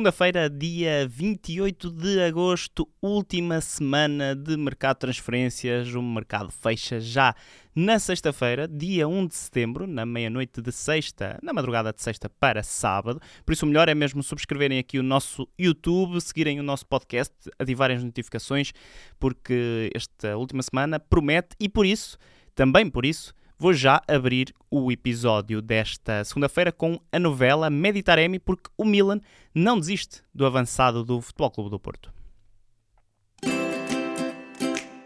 Segunda-feira, dia 28 de agosto, última semana de mercado de transferências. O mercado fecha já na sexta-feira, dia 1 de setembro, na meia-noite de sexta, na madrugada de sexta para sábado. Por isso, o melhor é mesmo subscreverem aqui o nosso YouTube, seguirem o nosso podcast, ativarem as notificações, porque esta última semana promete e por isso, também por isso, Vou já abrir o episódio desta segunda-feira com a novela Meditaremi, porque o Milan não desiste do avançado do Futebol Clube do Porto.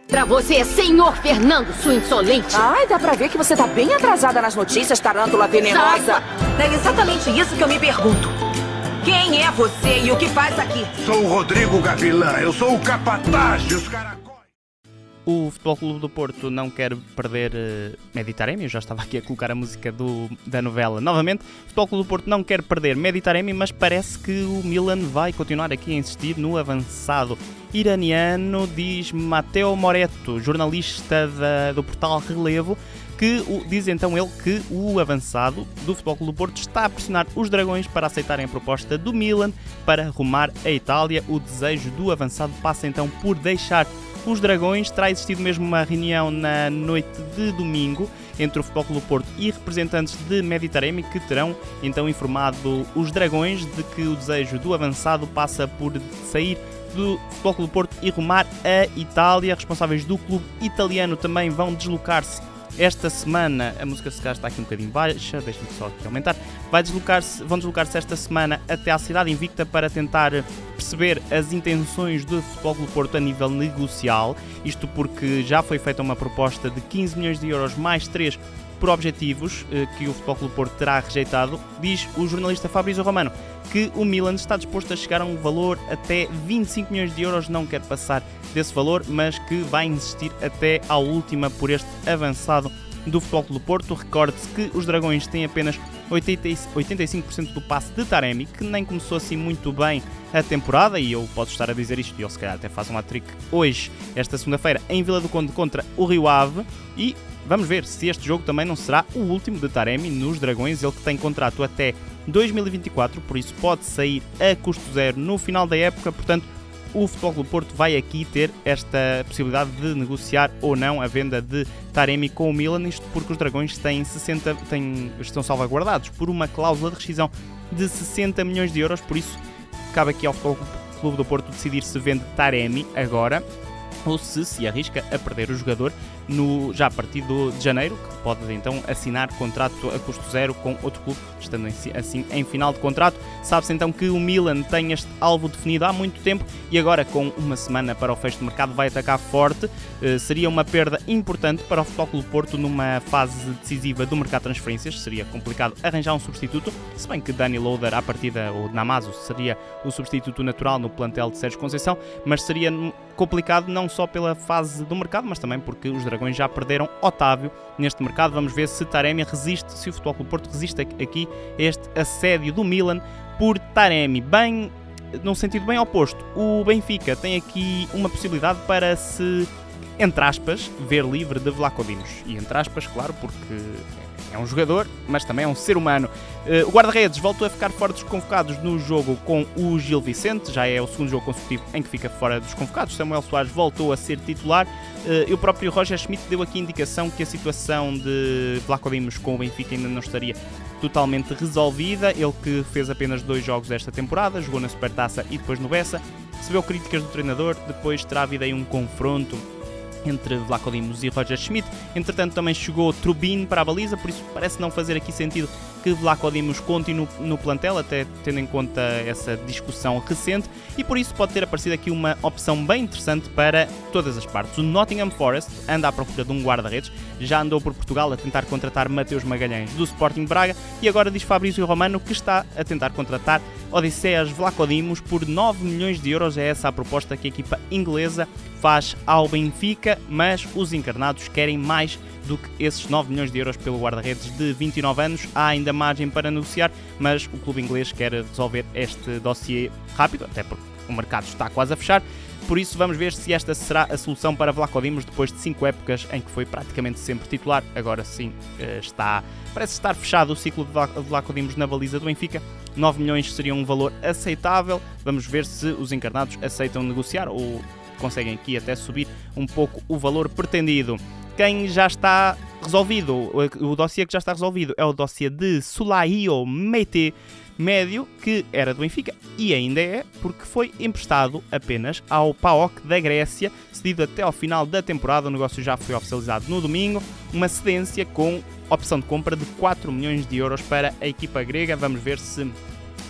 Pra você, senhor Fernando, sua insolente. Ai, dá pra ver que você tá bem atrasada nas notícias, tarântula venenosa. É exatamente isso que eu me pergunto. Quem é você e o que faz aqui? Sou o Rodrigo Gavilã, eu sou o capataz dos caracóis. O Futebol Clube do Porto não quer perder uh, Meditaremi, eu já estava aqui a colocar a música do, da novela novamente. O Futebol Clube do Porto não quer perder Meditaremi, mas parece que o Milan vai continuar aqui a insistir no avançado iraniano, diz Matteo Moreto, jornalista da, do portal Relevo, que o, diz então ele que o avançado do Futebol Clube do Porto está a pressionar os dragões para aceitarem a proposta do Milan para rumar a Itália. O desejo do avançado passa então por deixar os Dragões. Terá existido mesmo uma reunião na noite de domingo entre o Futebol Clube Porto e representantes de Meditaremi que terão então informado os Dragões de que o desejo do avançado passa por sair do Futebol Clube Porto e rumar a Itália. Responsáveis do clube italiano também vão deslocar-se esta semana, a música se está aqui um bocadinho baixa, deixa-me só aqui aumentar. Vai deslocar vão deslocar-se esta semana até à cidade invicta para tentar perceber as intenções do Futebol Clube Porto a nível negocial. Isto porque já foi feita uma proposta de 15 milhões de euros mais 3 por objetivos eh, que o Futebol Clube Porto terá rejeitado, diz o jornalista Fabrício Romano que o Milan está disposto a chegar a um valor até 25 milhões de euros, não quer passar desse valor, mas que vai insistir até à última por este avançado do Futebol Clube Porto. Recorde-se que os Dragões têm apenas 85% do passe de Taremi, que nem começou assim muito bem a temporada, e eu posso estar a dizer isto, e ele se calhar até faz um hat-trick hoje, esta segunda-feira, em Vila do Conde contra o Rio Ave, e vamos ver se este jogo também não será o último de Taremi nos Dragões, ele que tem contrato até 2024, por isso pode sair a custo zero no final da época, portanto o Futebol Clube Porto vai aqui ter esta possibilidade de negociar ou não a venda de Taremi com o Milan, isto porque os Dragões têm 60, têm, estão salvaguardados por uma cláusula de rescisão de 60 milhões de euros, por isso cabe aqui ao Futebol Clube do Porto decidir se vende Taremi agora ou se se arrisca a perder o jogador no, já a partir do, de janeiro, que pode então assinar contrato a custo zero com outro clube, estando assim em final de contrato. Sabe-se então que o Milan tem este alvo definido há muito tempo e agora, com uma semana para o fecho de mercado, vai atacar forte. Uh, seria uma perda importante para o Futebol Clube Porto numa fase decisiva do mercado de transferências. Seria complicado arranjar um substituto, se bem que Dani Loader, à partida, ou Namazo, seria o substituto natural no plantel de Sérgio Conceição, mas seria complicado não só pela fase do mercado, mas também porque os Dragões já perderam Otávio neste mercado. Vamos ver se Taremi resiste, se o Futebol Clube Porto resiste aqui a este assédio do Milan por Taremi. Bem, num sentido bem oposto, o Benfica tem aqui uma possibilidade para se, entre aspas, ver livre de Vlaco Dimos. E entre aspas, claro, porque é um jogador, mas também é um ser humano. Uh, o guarda-redes voltou a ficar fora dos convocados no jogo com o Gil Vicente, já é o segundo jogo consecutivo em que fica fora dos convocados. Samuel Soares voltou a ser titular uh, e o próprio Roger Schmidt deu aqui indicação que a situação de Vlaco com o Benfica ainda não estaria totalmente resolvida. Ele que fez apenas dois jogos esta temporada, jogou na Supertaça e depois no Bessa. Recebeu críticas do treinador, depois terá havido aí um confronto entre Vlaco Dimos e Roger Schmidt. Entretanto, também chegou Trubin para a baliza, por isso parece não fazer aqui sentido que Vlaco Dimos continue no plantel, até tendo em conta essa discussão recente, e por isso pode ter aparecido aqui uma opção bem interessante para todas as partes. O Nottingham Forest anda à procura de um guarda-redes, já andou por Portugal a tentar contratar Mateus Magalhães do Sporting Braga, e agora diz Fabrício Romano que está a tentar contratar Odisseias Vlacodimos por 9 milhões de euros. É essa a proposta que a equipa inglesa faz ao Benfica, mas os encarnados querem mais do que esses 9 milhões de euros pelo guarda-redes de 29 anos. Há ainda margem para negociar, mas o clube inglês quer resolver este dossiê rápido, até porque o mercado está quase a fechar. Por isso, vamos ver se esta será a solução para Vlaco Dimos depois de 5 épocas em que foi praticamente sempre titular. Agora sim, eh, está, parece estar fechado o ciclo de Vlaco Dimos na baliza do Benfica. 9 milhões seria um valor aceitável. Vamos ver se os encarnados aceitam negociar ou conseguem aqui até subir um pouco o valor pretendido. Quem já está resolvido, o dossiê que já está resolvido é o dossiê de Sulaio Meite médio, que era do Benfica e ainda é, porque foi emprestado apenas ao PAOK da Grécia, cedido até ao final da temporada. O negócio já foi oficializado no domingo, uma cedência com opção de compra de 4 milhões de euros para a equipa grega. Vamos ver se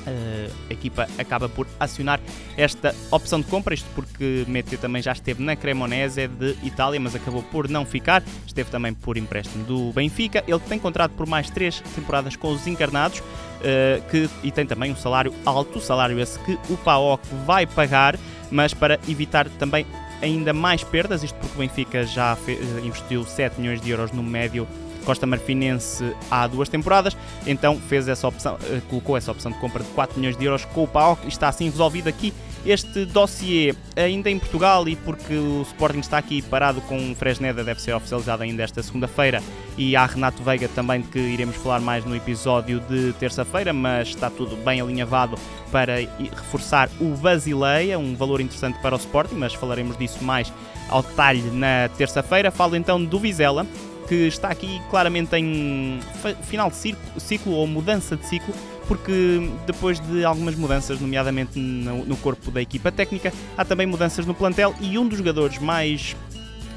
a equipa acaba por acionar esta opção de compra, isto porque Mete também já esteve na Cremonese de Itália, mas acabou por não ficar, esteve também por empréstimo do Benfica. Ele tem contrato por mais três temporadas com os encarnados uh, que, e tem também um salário alto, salário esse que o PAOK vai pagar, mas para evitar também ainda mais perdas, isto porque o Benfica já investiu 7 milhões de euros no médio Costa Marfinense há duas temporadas, então fez essa opção, eh, colocou essa opção de compra de 4 milhões de euros com o PAOK e está assim resolvido aqui este dossiê ainda em Portugal e porque o Sporting está aqui parado com o Fresneda, deve ser oficializado ainda esta segunda-feira e há Renato Veiga também de que iremos falar mais no episódio de terça-feira, mas está tudo bem alinhavado para reforçar o Basileia, um valor interessante para o Sporting, mas falaremos disso mais ao detalhe na terça-feira. Falo então do Vizela, que está aqui claramente em final de ciclo ou mudança de ciclo, porque depois de algumas mudanças, nomeadamente no, corpo da equipa técnica, há também mudanças no plantel e um dos jogadores mais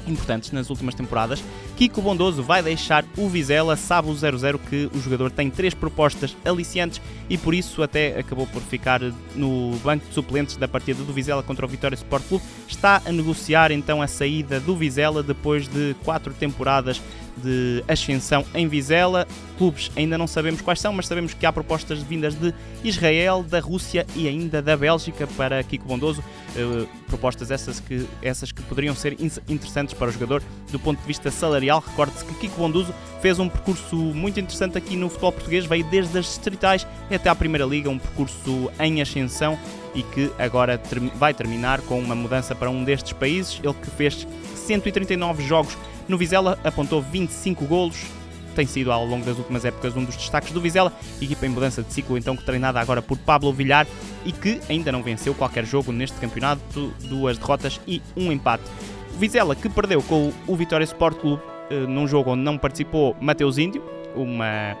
importantes nas últimas temporadas. Kiko Bondoso vai deixar o Vizela, sabe o 0-0 que o jogador tem três propostas aliciantes e por isso até acabou por ficar no banco de suplentes da partida do Vizela contra o Vitória Sport Clube. Está a negociar então a saída do Vizela depois de quatro temporadas de ascensão em Vizela. Clubes ainda não sabemos quais são, mas sabemos que há propostas vindas de Israel, da Rússia e ainda da Bélgica para Kiko Bondoso. Uh, propostas essas que, essas que poderiam ser interessantes para o jogador do ponto de vista salarial. Recorde-se que Kiko Bondoso fez um percurso muito interessante aqui no futebol português, veio desde as distritais até à Primeira Liga, um percurso em ascensão e que agora vai terminar com uma mudança para um destes países. Ele que fez 139 jogos no Vizela, apontou 25 golos, tem sido ao longo das últimas épocas um dos destaques do Vizela, equipa em mudança de ciclo então treinada agora por Pablo Villar e que ainda não venceu qualquer jogo neste campeonato, duas derrotas e um empate. Vizela que perdeu com o Vitória Sport Clube eh, num jogo onde não participou Mateus Índio, uma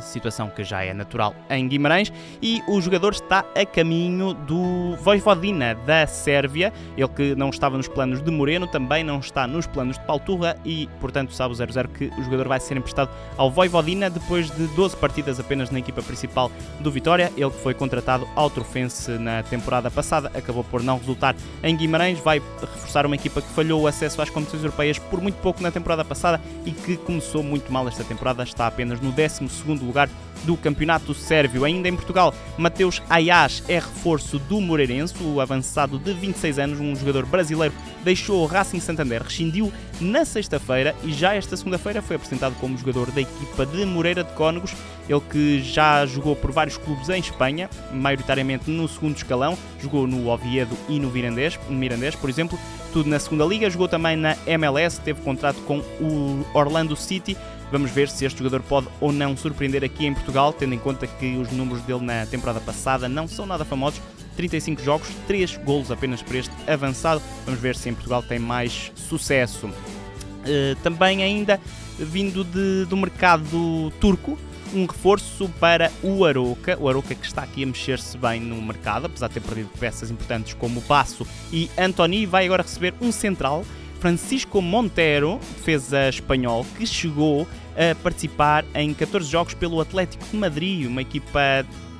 situação que já é natural em Guimarães, e o jogador está a caminho do Vojvodina da Sérvia, ele que não estava nos planos de Moreno, também não está nos planos de Palturra e, portanto, sabe o 0-0 que o jogador vai ser emprestado ao Vojvodina depois de 12 partidas apenas na equipa principal do Vitória, ele que foi contratado ao Trofense na temporada passada, acabou por não resultar em Guimarães, vai reforçar uma equipa que falhou o acesso às competições europeias por muito pouco na temporada passada e que começou muito mal esta temporada, está apenas no 12 segundo lugar do Campeonato Sérvio. Ainda em Portugal, Mateus Ayas é reforço do Moreirense, o avançado de 26 anos, um jogador brasileiro, deixou o Racing Santander, rescindiu na sexta-feira e já esta segunda-feira foi apresentado como jogador da equipa de Moreira de Cónegos, ele que já jogou por vários clubes em Espanha, maioritariamente no segundo escalão, jogou no Oviedo e no Mirandés, Mirandés por exemplo, tudo na segunda liga, jogou também na MLS, teve contrato com o Orlando City, Vamos ver se este jogador pode ou não surpreender aqui em Portugal, tendo em conta que os números dele na temporada passada não são nada famosos. 35 jogos, 3 golos apenas para este avançado. Vamos ver se em Portugal tem mais sucesso. Uh, também ainda vindo de, do mercado turco, um reforço para o Aroca. O Aroca que está aqui a mexer-se bem no mercado, apesar de ter perdido peças importantes como o Passo e Antoni, vai agora receber um central Francisco Montero, defesa espanhol, que chegou a participar em 14 jogos pelo Atlético de Madrid, uma equipa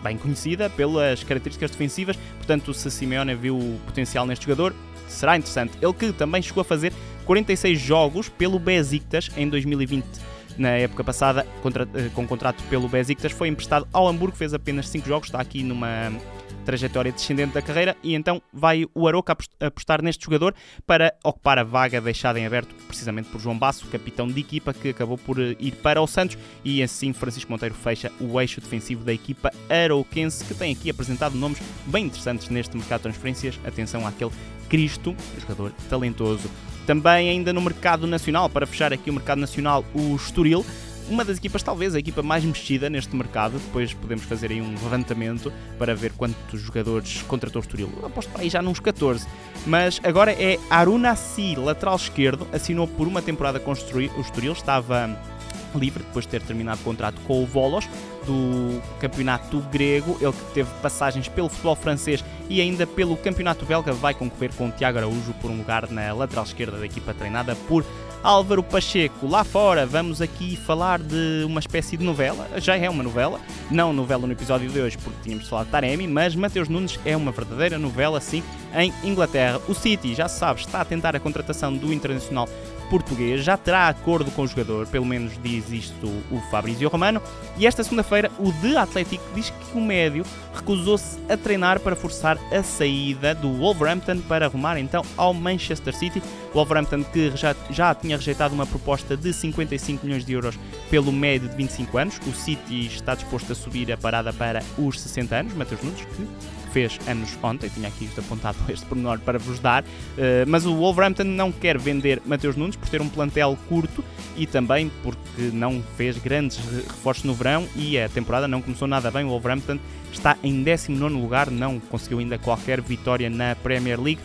bem conhecida pelas características defensivas, portanto, se Simeone viu o potencial neste jogador, será interessante. Ele que também chegou a fazer 46 jogos pelo Besiktas em 2020 na época passada, eh, com contrato pelo Besiktas, foi emprestado ao Hamburgo, fez apenas 5 jogos, está aqui numa trajetória descendente da carreira e então vai o Aroca apostar neste jogador para ocupar a vaga deixada em aberto precisamente por João Basso, capitão de equipa que acabou por eh, ir para o Santos e assim Francisco Monteiro fecha o eixo defensivo da equipa arauquense que tem aqui apresentado nomes bem interessantes neste mercado de transferências. Atenção àquele Cristo, jogador talentoso. Também ainda no mercado nacional, para fechar aqui o mercado nacional, o Estoril uma das equipas, talvez a equipa mais mexida neste mercado. Depois podemos fazer aí um levantamento para ver quantos jogadores contratou o Estoril. Aposto para aí já nos 14. Mas agora é Aruna Si, lateral esquerdo, assinou por uma temporada com o Estoril, estava livre depois de ter terminado o contrato com o Volos do campeonato grego, ele que teve passagens pelo futebol francês e ainda pelo campeonato belga, vai concorrer com o Tiago Araújo por um lugar na lateral esquerda da equipa treinada por Álvaro Pacheco. Lá fora, vamos aqui falar de uma espécie de novela, já é uma novela, não novela no episódio de hoje porque tínhamos falado de Taremi, mas Mateus Nunes é uma verdadeira novela, sim, em Inglaterra. O City, já se sabe, está a tentar a contratação do internacional português já terá acordo com o jogador, pelo menos diz isto o Fabrício Romano, e esta segunda-feira o The Athletic diz que o médio recusou-se a treinar para forçar a saída do Wolverhampton para arrumar então ao Manchester City. O Wolverhampton que já, já tinha rejeitado uma proposta de 55 milhões de euros pelo médio de 25 anos. O City está disposto a subir a parada para os 60 anos, Matheus Nunes, que fez anos ontem, tinha aqui apontado este pormenor para vos dar, eh, mas o Wolverhampton não quer vender Mateus Nunes por ter um plantel curto e também porque não fez grandes reforços no verão e a temporada não começou nada bem. O Wolverhampton está em 19 lugar, não conseguiu ainda qualquer vitória na Premier League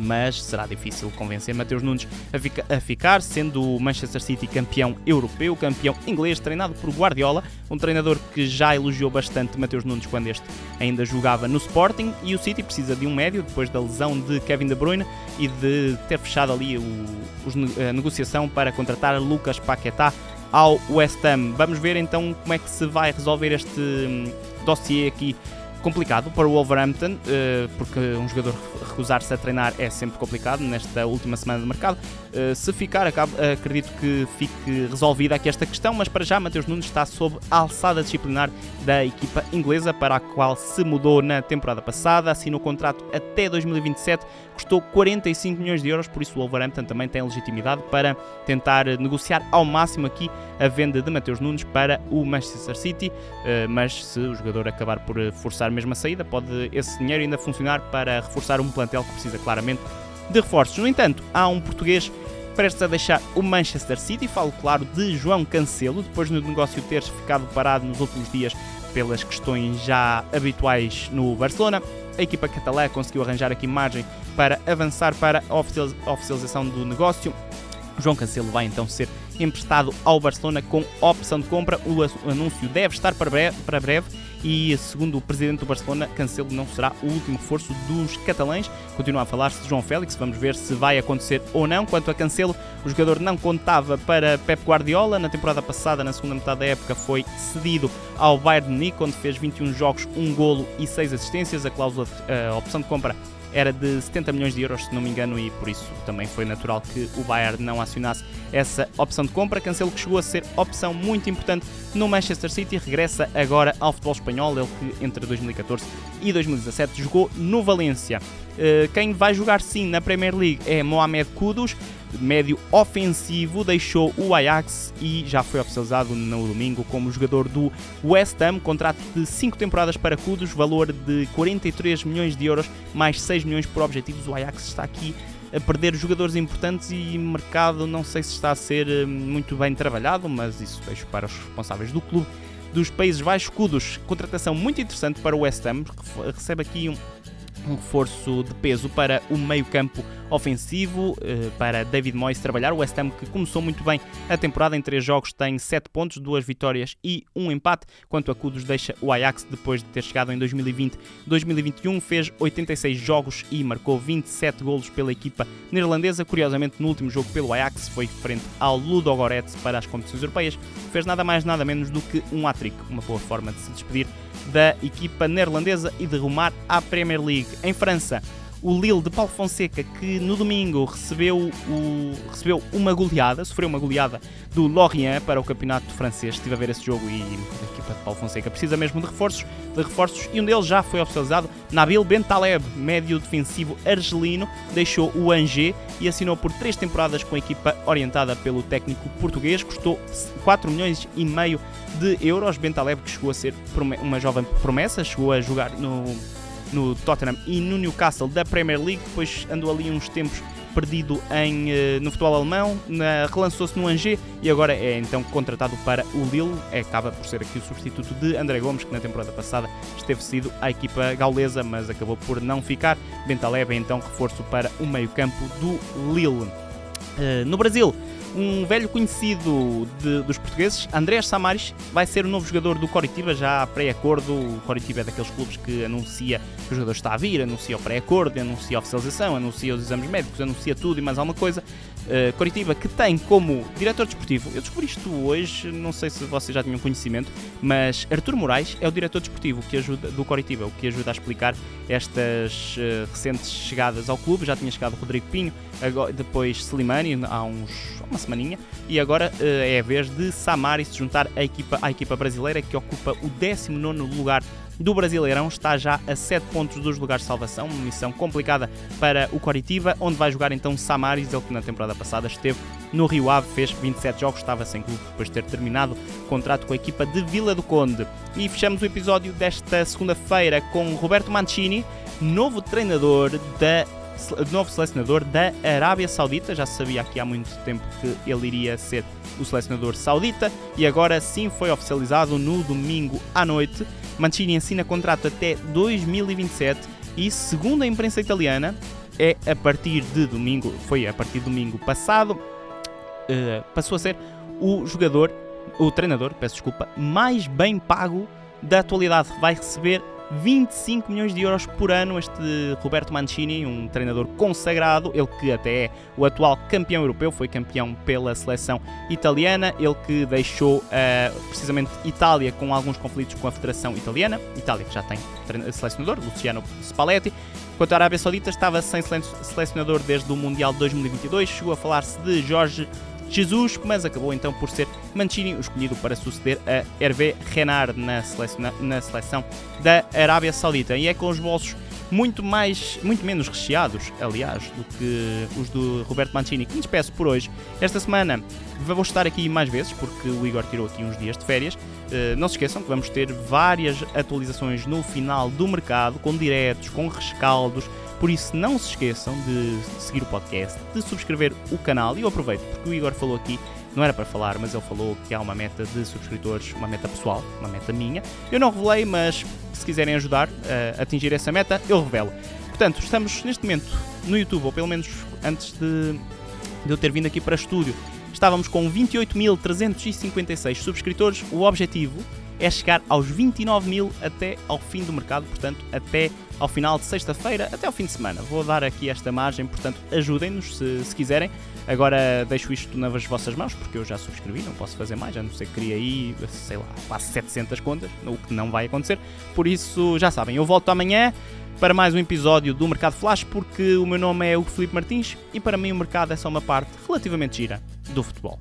mas será difícil convencer Mateus Nunes a, fica, a, ficar, sendo o Manchester City campeão europeu, campeão inglês, treinado por Guardiola, um treinador que já elogiou bastante Mateus Nunes quando este ainda jogava no Sporting, e o City precisa de um médio depois da lesão de Kevin De Bruyne e de ter fechado ali o, a negociação para contratar Lucas Paquetá ao West Ham. Vamos ver então como é que se vai resolver este hum, dossiê aqui complicado para o Wolverhampton, eh, porque um jogador recusar-se a treinar é sempre complicado nesta última semana de mercado. Eh, se ficar, acredito que fique resolvida aqui esta questão, mas para já Mateus Nunes está sob a alçada disciplinar da equipa inglesa, para a qual se mudou na temporada passada, assinou contrato até 2027, custou 45 milhões de euros, por isso o Wolverhampton também tem legitimidade para tentar negociar ao máximo aqui a venda de Mateus Nunes para o Manchester City, eh, mas se o jogador acabar por forçar mesmo a saída, pode esse dinheiro ainda funcionar para reforçar um plantel que precisa claramente de reforços. No entanto, há um português prestes a deixar o Manchester City, falo claro de João Cancelo, depois do negócio ter ficado parado nos últimos dias pelas questões já habituais no Barcelona. A equipa catalã conseguiu arranjar aqui margem para avançar para a oficialização do negócio. João Cancelo vai então ser emprestado ao Barcelona com opção de compra. O anúncio deve estar para breve e, segundo o presidente do Barcelona, Cancelo não será o último reforço dos catalães. Continua a falar-se de João Félix, vamos ver se vai acontecer ou não. Quanto a Cancelo, o jogador não contava para Pep Guardiola. Na temporada passada, na segunda metade da época, foi cedido ao Bayern de Munique, onde fez 21 jogos, um golo e 6 assistências. A cláusula, a opção de compra era de 70 milhões de euros, se não me engano, e por isso também foi natural que o Bayern não acionasse essa opção de compra. Cancelo que chegou a ser opção muito importante no Manchester City, regressa agora ao futebol espanhol, ele que entre 2014 e 2017 jogou no Valência. Eh, quem vai jogar sim na Premier League é Mohamed Kudus, médio ofensivo, deixou o Ajax e já foi oficializado no domingo como jogador do West Ham. Contrato de 5 temporadas para Kudus, valor de 43 milhões de euros, mais 6 milhões por objetivos. O Ajax está aqui a perder jogadores importantes e mercado não sei se está a ser eh, muito bem trabalhado, mas isso deixo para os responsáveis do clube dos Países Baixos. Kudos, contratação muito interessante para o West Ham, recebe aqui um, um reforço de peso para o meio-campo ofensivo, eh, para David Moyes trabalhar. O West Ham que começou muito bem a temporada em três jogos tem 7 pontos, duas vitórias e um empate. Quanto a Kudos deixa o Ajax depois de ter chegado em 2020-2021, fez 86 jogos e marcou 27 golos pela equipa neerlandesa. Curiosamente, no último jogo pelo Ajax foi frente ao Ludogorets para as competições europeias. Fez nada mais nada menos do que um hat-trick, uma boa forma de se despedir da equipa neerlandesa e de rumar à Premier League. Em França, o Lille de Paulo Fonseca, que no domingo recebeu, o, recebeu uma goleada, sofreu uma goleada do Lorient para o campeonato francês. Estive a ver esse jogo e a equipa de Paulo Fonseca precisa mesmo de reforços, de reforços e um deles já foi oficializado. Nabil Bentaleb, médio defensivo argelino, deixou o Angers e assinou por três temporadas com a equipa orientada pelo técnico português. Custou 4 milhões e meio de euros. Bentaleb que chegou a ser uma jovem promessa, chegou a jogar no no Tottenham e no Newcastle da Premier League, depois andou ali uns tempos perdido em, eh, no futebol alemão, relançou-se no Angers e agora é então contratado para o Lille. É, acaba por ser aqui o substituto de André Gomes, que na temporada passada esteve cedido à equipa gaulesa, mas acabou por não ficar. Bentaleb é então reforço para o meio-campo do Lille. Uh, no Brasil, um velho conhecido de, dos portugueses, Andrés Samaris, vai ser o novo jogador do Coritiba, já pré-acordo. O Coritiba é daqueles clubes que anuncia que o jogador está a vir, anuncia o pré-acordo, anuncia a oficialização, anuncia os exames médicos, anuncia tudo e mais alguma coisa. Uh, Coritiba, que tem como diretor desportivo, eu descobri isto hoje, não sei se vocês já tinham conhecimento, mas Artur Moraes é o diretor desportivo que ajuda, do Coritiba, o que ajuda a explicar estas uh, recentes chegadas ao clube. Já tinha chegado Rodrigo Pinho, agora, depois Slimani há uns uma semaninha, e agora uh, é a vez de Samari se juntar à equipa, à equipa brasileira que ocupa o 19 lugar do Brasileirão, está já a 7 pontos dos lugares de salvação, uma missão complicada para o Coritiba, onde vai jogar então Samaris, ele que na temporada passada esteve no Rio Ave, fez 27 jogos, estava sem clube depois de ter terminado o contrato com a equipa de Vila do Conde. E fechamos o episódio desta segunda-feira com Roberto Mancini, novo treinador da novo selecionador da Arábia Saudita. Já sabia aqui há muito tempo que ele iria ser o selecionador saudita e agora sim foi oficializado no domingo à noite. Mancini ensina contrato até 2027 e, segundo a imprensa italiana, é a partir de domingo, foi a partir de domingo passado, uh, passou a ser o jogador, o treinador, peço desculpa, mais bem pago da atualidade. Vai receber 25 milhões de euros por ano este Roberto Mancini, um treinador consagrado, ele que até é o atual campeão europeu, foi campeão pela seleção italiana, ele que deixou uh, precisamente Itália com alguns conflitos com a Federação Italiana, Itália que já tem selecionador, Luciano Spalletti, Quanto à Arábia Saudita, estava sem selecionador desde o Mundial de 2022, chegou a falar-se de Jorge Jesus, mas acabou então por ser Mancini o escolhido para suceder a Hervé Renard na seleção, na seleção da Arábia Saudita. E é com os bolsos muito mais, muito menos recheados, aliás, do que os do Roberto Mancini, que me despeço por hoje. Esta semana vou estar aqui mais vezes, porque o Igor tirou aqui uns dias de férias. Uh, não se esqueçam que vamos ter várias atualizações no final do mercado, com diretos, com rescaldos, por isso, não se esqueçam de seguir o podcast, de subscrever o canal. E eu aproveito, porque o Igor falou aqui, não era para falar, mas ele falou que há uma meta de subscritores, uma meta pessoal, uma meta minha. Eu não revelei, mas se quiserem ajudar a atingir essa meta, eu revelo. Portanto, estamos neste momento no YouTube, ou pelo menos antes de, de eu ter vindo aqui para estúdio, estávamos com 28.356 subscritores. O objetivo é chegar aos 29 mil até ao fim do mercado, portanto, até ao final de sexta-feira até ao fim de semana. Vou dar aqui esta margem, portanto ajudem-nos se, se quiserem. Agora deixo isto nas vossas mãos, porque eu já subscrevi, não posso fazer mais, a não ser que crie aí, sei lá, quase 700 contas, o que não vai acontecer. Por isso, já sabem, eu volto amanhã para mais um episódio do Mercado Flash, porque o meu nome é o Felipe Martins e para mim o mercado é só uma parte relativamente gira do futebol.